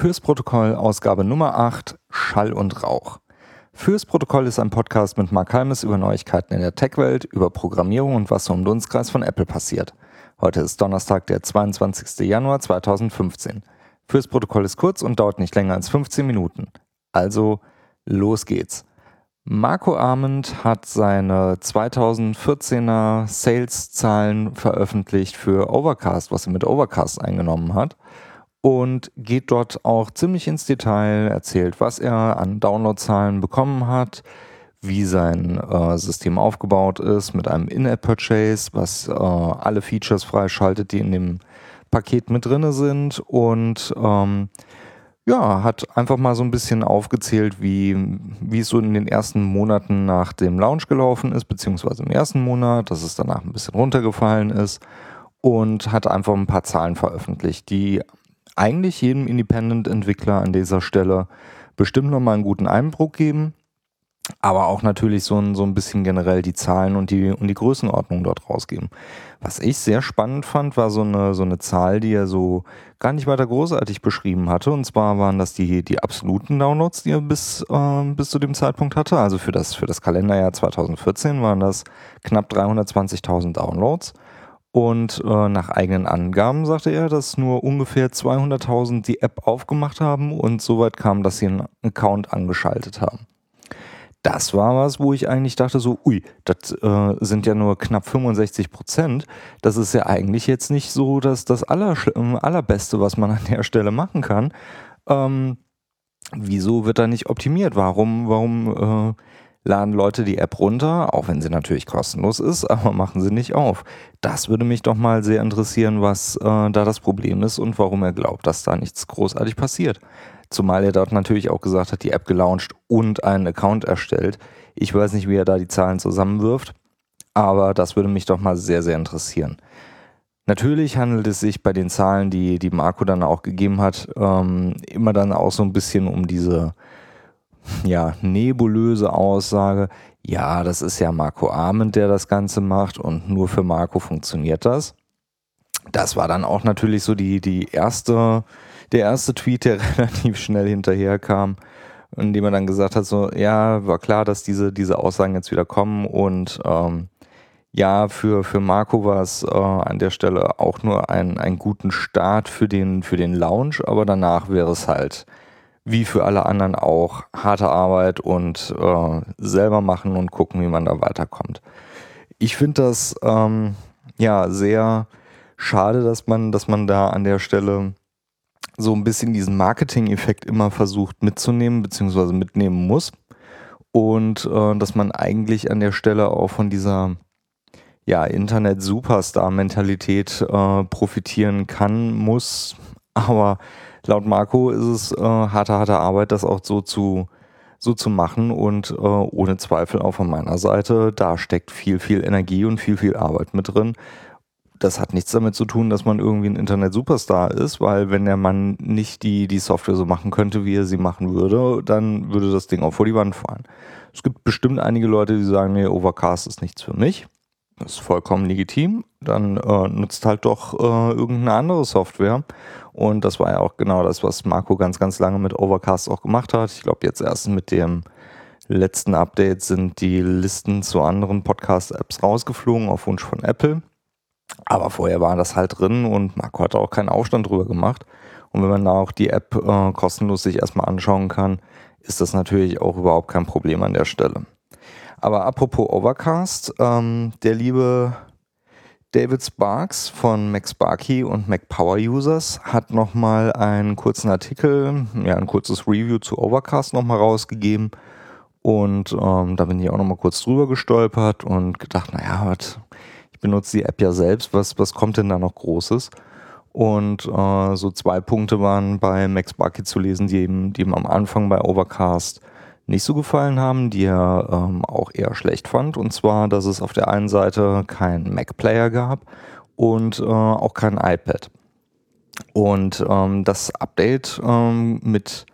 Fürs Protokoll Ausgabe Nummer 8 Schall und Rauch. Fürs Protokoll ist ein Podcast mit Mark Halmes über Neuigkeiten in der Tech-Welt, über Programmierung und was so im Dunstkreis von Apple passiert. Heute ist Donnerstag, der 22. Januar 2015. Fürs Protokoll ist kurz und dauert nicht länger als 15 Minuten. Also, los geht's. Marco Arment hat seine 2014er Sales-Zahlen veröffentlicht für Overcast, was er mit Overcast eingenommen hat und geht dort auch ziemlich ins Detail, erzählt, was er an Downloadzahlen bekommen hat, wie sein äh, System aufgebaut ist mit einem In-App-Purchase, was äh, alle Features freischaltet, die in dem Paket mit drin sind und ähm, ja, hat einfach mal so ein bisschen aufgezählt, wie, wie es so in den ersten Monaten nach dem Launch gelaufen ist, beziehungsweise im ersten Monat, dass es danach ein bisschen runtergefallen ist und hat einfach ein paar Zahlen veröffentlicht, die eigentlich jedem Independent-Entwickler an dieser Stelle bestimmt nochmal einen guten Einbruch geben, aber auch natürlich so ein, so ein bisschen generell die Zahlen und die, und die Größenordnung dort rausgeben. Was ich sehr spannend fand, war so eine, so eine Zahl, die er so gar nicht weiter großartig beschrieben hatte. Und zwar waren das die, die absoluten Downloads, die er bis, äh, bis zu dem Zeitpunkt hatte. Also für das, für das Kalenderjahr 2014 waren das knapp 320.000 Downloads. Und äh, nach eigenen Angaben sagte er, dass nur ungefähr 200.000 die App aufgemacht haben und soweit kam, dass sie einen Account angeschaltet haben. Das war was, wo ich eigentlich dachte so, ui, das äh, sind ja nur knapp 65 Prozent. Das ist ja eigentlich jetzt nicht so dass das Allerschl Allerbeste, was man an der Stelle machen kann. Ähm, wieso wird da nicht optimiert? Warum, warum äh, laden Leute die App runter, auch wenn sie natürlich kostenlos ist, aber machen sie nicht auf. Das würde mich doch mal sehr interessieren, was äh, da das Problem ist und warum er glaubt, dass da nichts großartig passiert. Zumal er dort natürlich auch gesagt hat, die App gelauncht und einen Account erstellt. Ich weiß nicht, wie er da die Zahlen zusammenwirft, aber das würde mich doch mal sehr, sehr interessieren. Natürlich handelt es sich bei den Zahlen, die, die Marco dann auch gegeben hat, ähm, immer dann auch so ein bisschen um diese ja, nebulöse Aussage, ja, das ist ja Marco Arment, der das Ganze macht und nur für Marco funktioniert das. Das war dann auch natürlich so die, die erste, der erste Tweet, der relativ schnell hinterherkam, in dem er dann gesagt hat, so, ja, war klar, dass diese, diese Aussagen jetzt wieder kommen und ähm, ja, für, für Marco war es äh, an der Stelle auch nur ein, einen guten Start für den, für den Launch, aber danach wäre es halt wie für alle anderen auch harte Arbeit und äh, selber machen und gucken, wie man da weiterkommt. Ich finde das ähm, ja sehr schade, dass man, dass man da an der Stelle so ein bisschen diesen Marketing-Effekt immer versucht mitzunehmen, beziehungsweise mitnehmen muss. Und äh, dass man eigentlich an der Stelle auch von dieser ja, Internet-Superstar-Mentalität äh, profitieren kann, muss, aber laut Marco ist es äh, harte, harte Arbeit, das auch so zu, so zu machen und äh, ohne Zweifel auch von meiner Seite, da steckt viel, viel Energie und viel, viel Arbeit mit drin. Das hat nichts damit zu tun, dass man irgendwie ein Internet-Superstar ist, weil wenn der Mann nicht die, die Software so machen könnte, wie er sie machen würde, dann würde das Ding auch vor die Wand fahren. Es gibt bestimmt einige Leute, die sagen, nee, Overcast ist nichts für mich. Das ist vollkommen legitim. Dann äh, nutzt halt doch äh, irgendeine andere Software. Und das war ja auch genau das, was Marco ganz, ganz lange mit Overcast auch gemacht hat. Ich glaube, jetzt erst mit dem letzten Update sind die Listen zu anderen Podcast-Apps rausgeflogen auf Wunsch von Apple. Aber vorher war das halt drin und Marco hat auch keinen Aufstand drüber gemacht. Und wenn man da auch die App äh, kostenlos sich erstmal anschauen kann, ist das natürlich auch überhaupt kein Problem an der Stelle. Aber apropos Overcast, ähm, der liebe David Sparks von Mac Sparky und Mac Power Users hat nochmal einen kurzen Artikel, ja, ein kurzes Review zu Overcast nochmal rausgegeben. Und ähm, da bin ich auch nochmal kurz drüber gestolpert und gedacht, naja, was, ich benutze die App ja selbst, was, was kommt denn da noch Großes? Und äh, so zwei Punkte waren bei Max Sparky zu lesen, die eben, die eben am Anfang bei Overcast nicht so gefallen haben, die er ähm, auch eher schlecht fand. Und zwar, dass es auf der einen Seite keinen Mac-Player gab und äh, auch kein iPad. Und ähm, das Update ähm, mit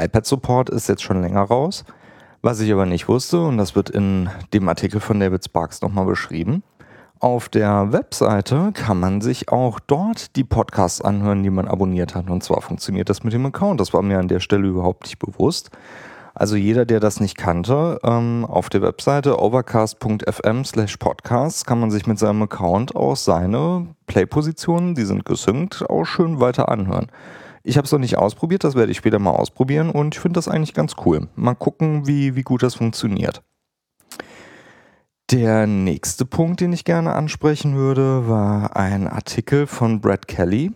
iPad-Support ist jetzt schon länger raus. Was ich aber nicht wusste, und das wird in dem Artikel von David Sparks nochmal beschrieben, auf der Webseite kann man sich auch dort die Podcasts anhören, die man abonniert hat. Und zwar funktioniert das mit dem Account. Das war mir an der Stelle überhaupt nicht bewusst. Also jeder, der das nicht kannte, ähm, auf der Webseite overcast.fm slash podcasts kann man sich mit seinem Account auch seine Play-Positionen, die sind gesynkt, auch schön weiter anhören. Ich habe es noch nicht ausprobiert, das werde ich später mal ausprobieren und ich finde das eigentlich ganz cool. Mal gucken, wie, wie gut das funktioniert. Der nächste Punkt, den ich gerne ansprechen würde, war ein Artikel von Brad Kelly.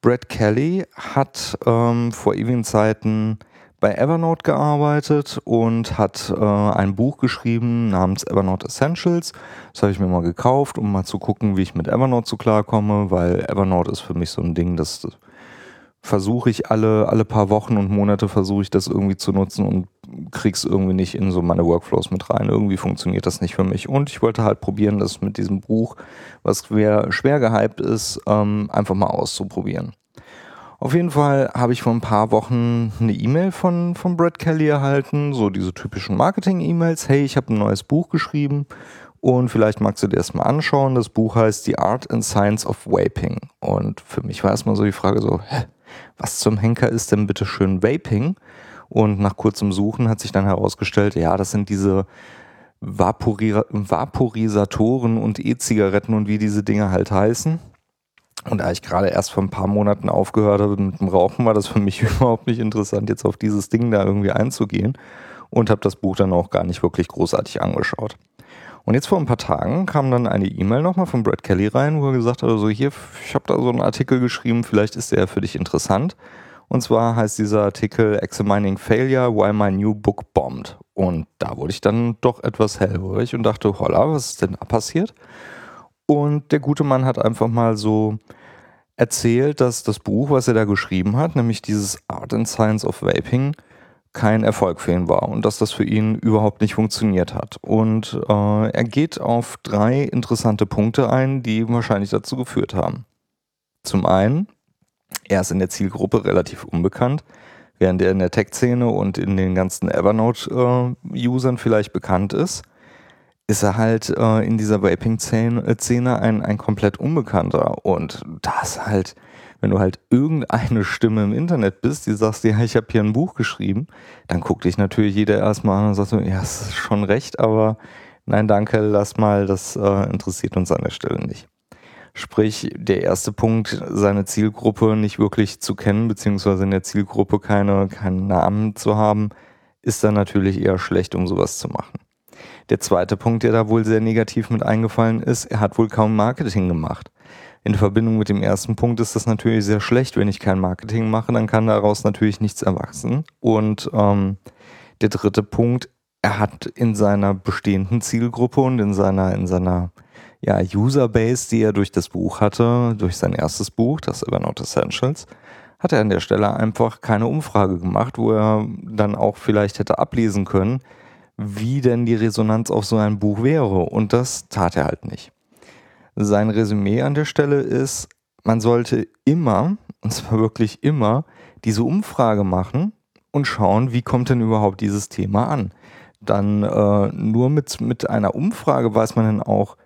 Brad Kelly hat ähm, vor ewigen Zeiten bei Evernote gearbeitet und hat äh, ein Buch geschrieben namens Evernote Essentials. Das habe ich mir mal gekauft, um mal zu gucken, wie ich mit Evernote so klarkomme, weil Evernote ist für mich so ein Ding, das versuche ich alle, alle paar Wochen und Monate versuche ich das irgendwie zu nutzen und krieg's irgendwie nicht in so meine Workflows mit rein. Irgendwie funktioniert das nicht für mich. Und ich wollte halt probieren, das mit diesem Buch, was schwer, schwer gehypt ist, ähm, einfach mal auszuprobieren. Auf jeden Fall habe ich vor ein paar Wochen eine E-Mail von, von Brad Kelly erhalten, so diese typischen Marketing-E-Mails. Hey, ich habe ein neues Buch geschrieben und vielleicht magst du dir das mal anschauen. Das Buch heißt The Art and Science of Vaping. Und für mich war erstmal so die Frage so, hä, was zum Henker ist denn bitte schön Vaping? Und nach kurzem Suchen hat sich dann herausgestellt, ja, das sind diese Vapori Vaporisatoren und E-Zigaretten und wie diese Dinge halt heißen. Und da ich gerade erst vor ein paar Monaten aufgehört habe mit dem Rauchen, war das für mich überhaupt nicht interessant, jetzt auf dieses Ding da irgendwie einzugehen und habe das Buch dann auch gar nicht wirklich großartig angeschaut. Und jetzt vor ein paar Tagen kam dann eine E-Mail nochmal von Brad Kelly rein, wo er gesagt hat, also hier, ich habe da so einen Artikel geschrieben, vielleicht ist der für dich interessant. Und zwar heißt dieser Artikel Examining Failure, Why My New Book Bombed. Und da wurde ich dann doch etwas hellhörig und dachte, holla, was ist denn da passiert? Und der gute Mann hat einfach mal so erzählt, dass das Buch, was er da geschrieben hat, nämlich dieses Art and Science of Vaping, kein Erfolg für ihn war und dass das für ihn überhaupt nicht funktioniert hat. Und äh, er geht auf drei interessante Punkte ein, die wahrscheinlich dazu geführt haben. Zum einen, er ist in der Zielgruppe relativ unbekannt, während er in der Tech-Szene und in den ganzen Evernote-Usern äh, vielleicht bekannt ist ist er halt äh, in dieser Vaping-Szene ein, ein komplett Unbekannter. Und das halt, wenn du halt irgendeine Stimme im Internet bist, die sagst, ja, ich habe hier ein Buch geschrieben, dann guckt dich natürlich jeder erstmal an und sagt ja, das ist schon recht, aber nein, danke, lass mal, das äh, interessiert uns an der Stelle nicht. Sprich, der erste Punkt, seine Zielgruppe nicht wirklich zu kennen, beziehungsweise in der Zielgruppe keine, keinen Namen zu haben, ist dann natürlich eher schlecht, um sowas zu machen. Der zweite Punkt, der da wohl sehr negativ mit eingefallen ist, er hat wohl kaum Marketing gemacht. In Verbindung mit dem ersten Punkt ist das natürlich sehr schlecht. Wenn ich kein Marketing mache, dann kann daraus natürlich nichts erwachsen. Und ähm, der dritte Punkt, er hat in seiner bestehenden Zielgruppe und in seiner, in seiner ja, Userbase, die er durch das Buch hatte, durch sein erstes Buch, das Evernote Essentials, hat er an der Stelle einfach keine Umfrage gemacht, wo er dann auch vielleicht hätte ablesen können, wie denn die Resonanz auf so ein Buch wäre. Und das tat er halt nicht. Sein Resümee an der Stelle ist, man sollte immer, und zwar wirklich immer, diese Umfrage machen und schauen, wie kommt denn überhaupt dieses Thema an. Dann äh, nur mit, mit einer Umfrage weiß man dann auch,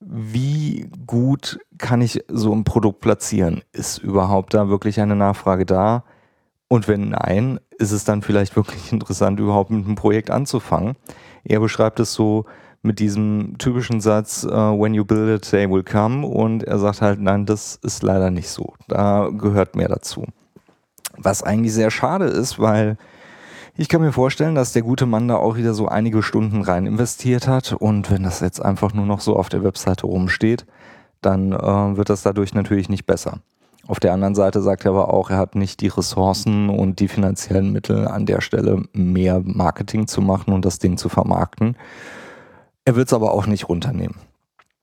wie gut kann ich so ein Produkt platzieren? Ist überhaupt da wirklich eine Nachfrage da? Und wenn nein, ist es dann vielleicht wirklich interessant, überhaupt mit einem Projekt anzufangen. Er beschreibt es so mit diesem typischen Satz, uh, when you build it, they will come. Und er sagt halt, nein, das ist leider nicht so. Da gehört mehr dazu. Was eigentlich sehr schade ist, weil ich kann mir vorstellen, dass der gute Mann da auch wieder so einige Stunden rein investiert hat. Und wenn das jetzt einfach nur noch so auf der Webseite rumsteht, dann äh, wird das dadurch natürlich nicht besser. Auf der anderen Seite sagt er aber auch, er hat nicht die Ressourcen und die finanziellen Mittel an der Stelle mehr Marketing zu machen und das Ding zu vermarkten. Er wird es aber auch nicht runternehmen.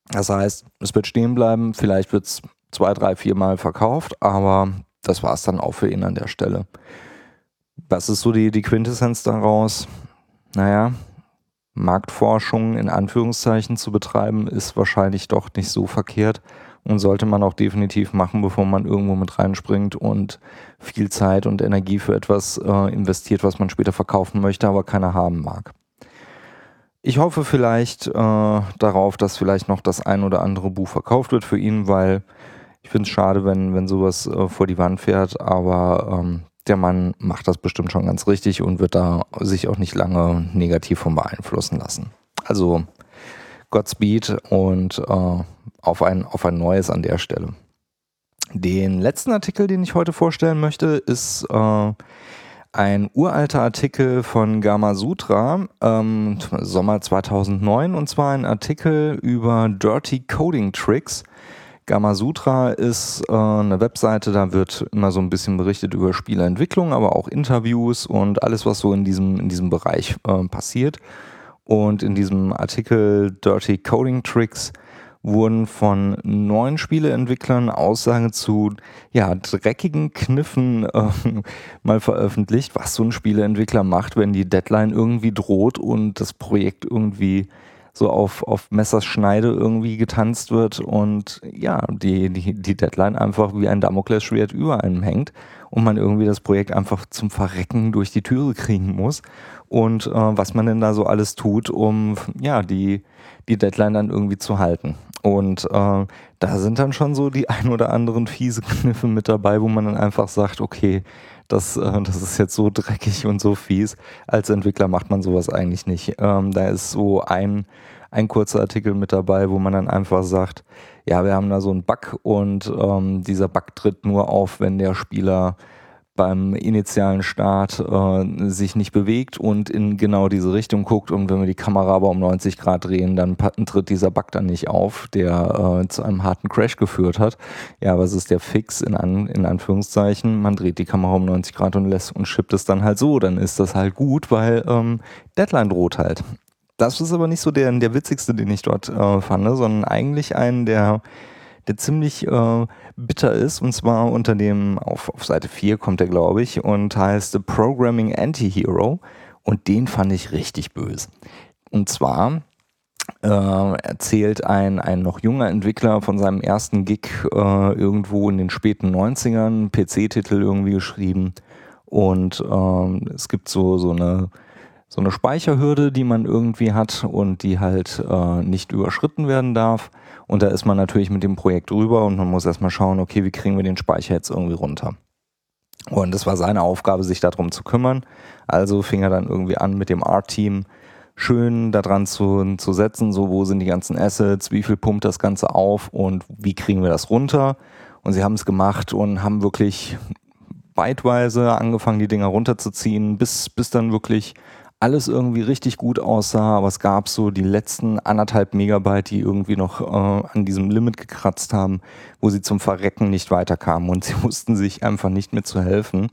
Das heißt, es wird stehen bleiben, vielleicht wird es zwei, drei, vier Mal verkauft, aber das war es dann auch für ihn an der Stelle. Was ist so die, die Quintessenz daraus? Naja, Marktforschung in Anführungszeichen zu betreiben, ist wahrscheinlich doch nicht so verkehrt und sollte man auch definitiv machen, bevor man irgendwo mit reinspringt und viel Zeit und Energie für etwas äh, investiert, was man später verkaufen möchte, aber keiner haben mag. Ich hoffe vielleicht äh, darauf, dass vielleicht noch das ein oder andere Buch verkauft wird für ihn, weil ich finde es schade, wenn, wenn sowas äh, vor die Wand fährt, aber ähm, der Mann macht das bestimmt schon ganz richtig und wird da sich auch nicht lange negativ von beeinflussen lassen. Also Godspeed und äh, auf, ein, auf ein neues an der Stelle. Den letzten Artikel, den ich heute vorstellen möchte, ist äh, ein uralter Artikel von Gama Sutra, ähm, Sommer 2009, und zwar ein Artikel über Dirty Coding Tricks. Gama Sutra ist äh, eine Webseite, da wird immer so ein bisschen berichtet über Spieleentwicklung, aber auch Interviews und alles, was so in diesem, in diesem Bereich äh, passiert. Und in diesem Artikel Dirty Coding Tricks wurden von neun Spieleentwicklern Aussagen zu ja, dreckigen Kniffen äh, mal veröffentlicht, was so ein Spieleentwickler macht, wenn die Deadline irgendwie droht und das Projekt irgendwie so auf, auf Messerschneide irgendwie getanzt wird und ja, die, die, die Deadline einfach wie ein Damoklesschwert über einem hängt und man irgendwie das Projekt einfach zum Verrecken durch die Türe kriegen muss und äh, was man denn da so alles tut, um ja, die, die Deadline dann irgendwie zu halten. Und äh, da sind dann schon so die ein oder anderen fiese Kniffe mit dabei, wo man dann einfach sagt, okay, das, äh, das ist jetzt so dreckig und so fies. Als Entwickler macht man sowas eigentlich nicht. Ähm, da ist so ein, ein kurzer Artikel mit dabei, wo man dann einfach sagt, ja, wir haben da so einen Bug und ähm, dieser Bug tritt nur auf, wenn der Spieler beim initialen Start äh, sich nicht bewegt und in genau diese Richtung guckt und wenn wir die Kamera aber um 90 Grad drehen, dann tritt dieser Bug dann nicht auf, der äh, zu einem harten Crash geführt hat. Ja, was ist der Fix in, an, in Anführungszeichen? Man dreht die Kamera um 90 Grad und lässt und schippt es dann halt so, dann ist das halt gut, weil ähm, Deadline droht halt. Das ist aber nicht so der, der witzigste, den ich dort äh, fand, sondern eigentlich einen der der ziemlich äh, bitter ist. Und zwar unter dem, auf, auf Seite 4 kommt er, glaube ich, und heißt The Programming Anti-Hero. Und den fand ich richtig böse. Und zwar äh, erzählt ein, ein noch junger Entwickler von seinem ersten Gig äh, irgendwo in den späten 90ern, PC-Titel irgendwie geschrieben. Und äh, es gibt so, so eine so eine Speicherhürde, die man irgendwie hat und die halt äh, nicht überschritten werden darf. Und da ist man natürlich mit dem Projekt drüber und man muss erstmal schauen, okay, wie kriegen wir den Speicher jetzt irgendwie runter. Und es war seine Aufgabe, sich darum zu kümmern. Also fing er dann irgendwie an mit dem Art-Team schön daran zu, zu setzen, so wo sind die ganzen Assets, wie viel pumpt das Ganze auf und wie kriegen wir das runter. Und sie haben es gemacht und haben wirklich weitweise angefangen, die Dinger runterzuziehen, bis, bis dann wirklich alles irgendwie richtig gut aussah, aber es gab so die letzten anderthalb Megabyte, die irgendwie noch äh, an diesem Limit gekratzt haben, wo sie zum Verrecken nicht weiterkamen und sie wussten sich einfach nicht mehr zu helfen.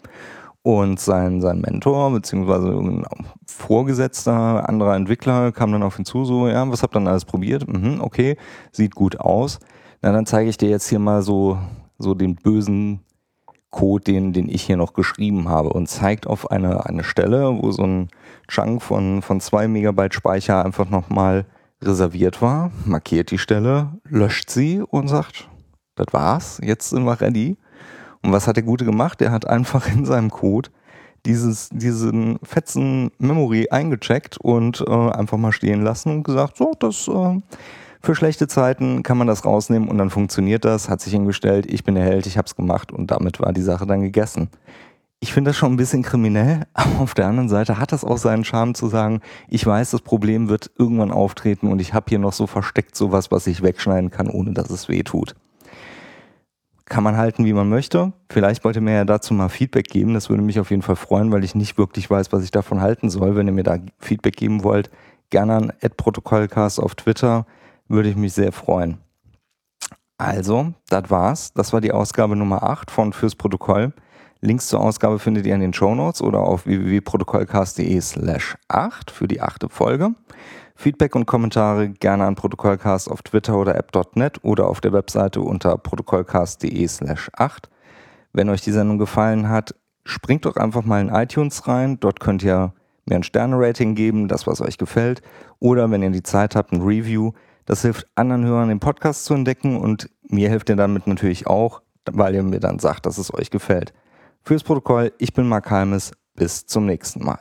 Und sein, sein Mentor, beziehungsweise ein Vorgesetzter, anderer Entwickler, kam dann auf ihn zu, so, ja, was habt ihr dann alles probiert? Mhm, okay, sieht gut aus. Na, dann zeige ich dir jetzt hier mal so, so den bösen Code, den, den ich hier noch geschrieben habe und zeigt auf eine, eine Stelle, wo so ein Chunk von, von zwei Megabyte Speicher einfach nochmal reserviert war, markiert die Stelle, löscht sie und sagt, das war's, jetzt sind wir ready. Und was hat der Gute gemacht? Der hat einfach in seinem Code dieses, diesen fetzen Memory eingecheckt und äh, einfach mal stehen lassen und gesagt, so, das äh, für schlechte Zeiten kann man das rausnehmen und dann funktioniert das, hat sich hingestellt, ich bin der Held, ich hab's gemacht und damit war die Sache dann gegessen. Ich finde das schon ein bisschen kriminell, aber auf der anderen Seite hat das auch seinen Charme zu sagen, ich weiß, das Problem wird irgendwann auftreten und ich habe hier noch so versteckt sowas, was ich wegschneiden kann, ohne dass es weh tut. Kann man halten, wie man möchte. Vielleicht wollt ihr mir ja dazu mal Feedback geben. Das würde mich auf jeden Fall freuen, weil ich nicht wirklich weiß, was ich davon halten soll. Wenn ihr mir da Feedback geben wollt, gerne an Protokollcast auf Twitter würde ich mich sehr freuen. Also, das war's. Das war die Ausgabe Nummer 8 von Fürs Protokoll. Links zur Ausgabe findet ihr in den Show Notes oder auf www.protokollcast.de slash 8 für die achte Folge. Feedback und Kommentare gerne an Protokollcast auf Twitter oder app.net oder auf der Webseite unter protokollcast.de slash 8. Wenn euch die Sendung gefallen hat, springt doch einfach mal in iTunes rein. Dort könnt ihr mir ein Sterne-Rating geben, das was euch gefällt. Oder wenn ihr die Zeit habt, ein Review. Das hilft anderen Hörern, den Podcast zu entdecken und mir hilft ihr damit natürlich auch, weil ihr mir dann sagt, dass es euch gefällt. Fürs Protokoll, ich bin Mark Halmes. Bis zum nächsten Mal.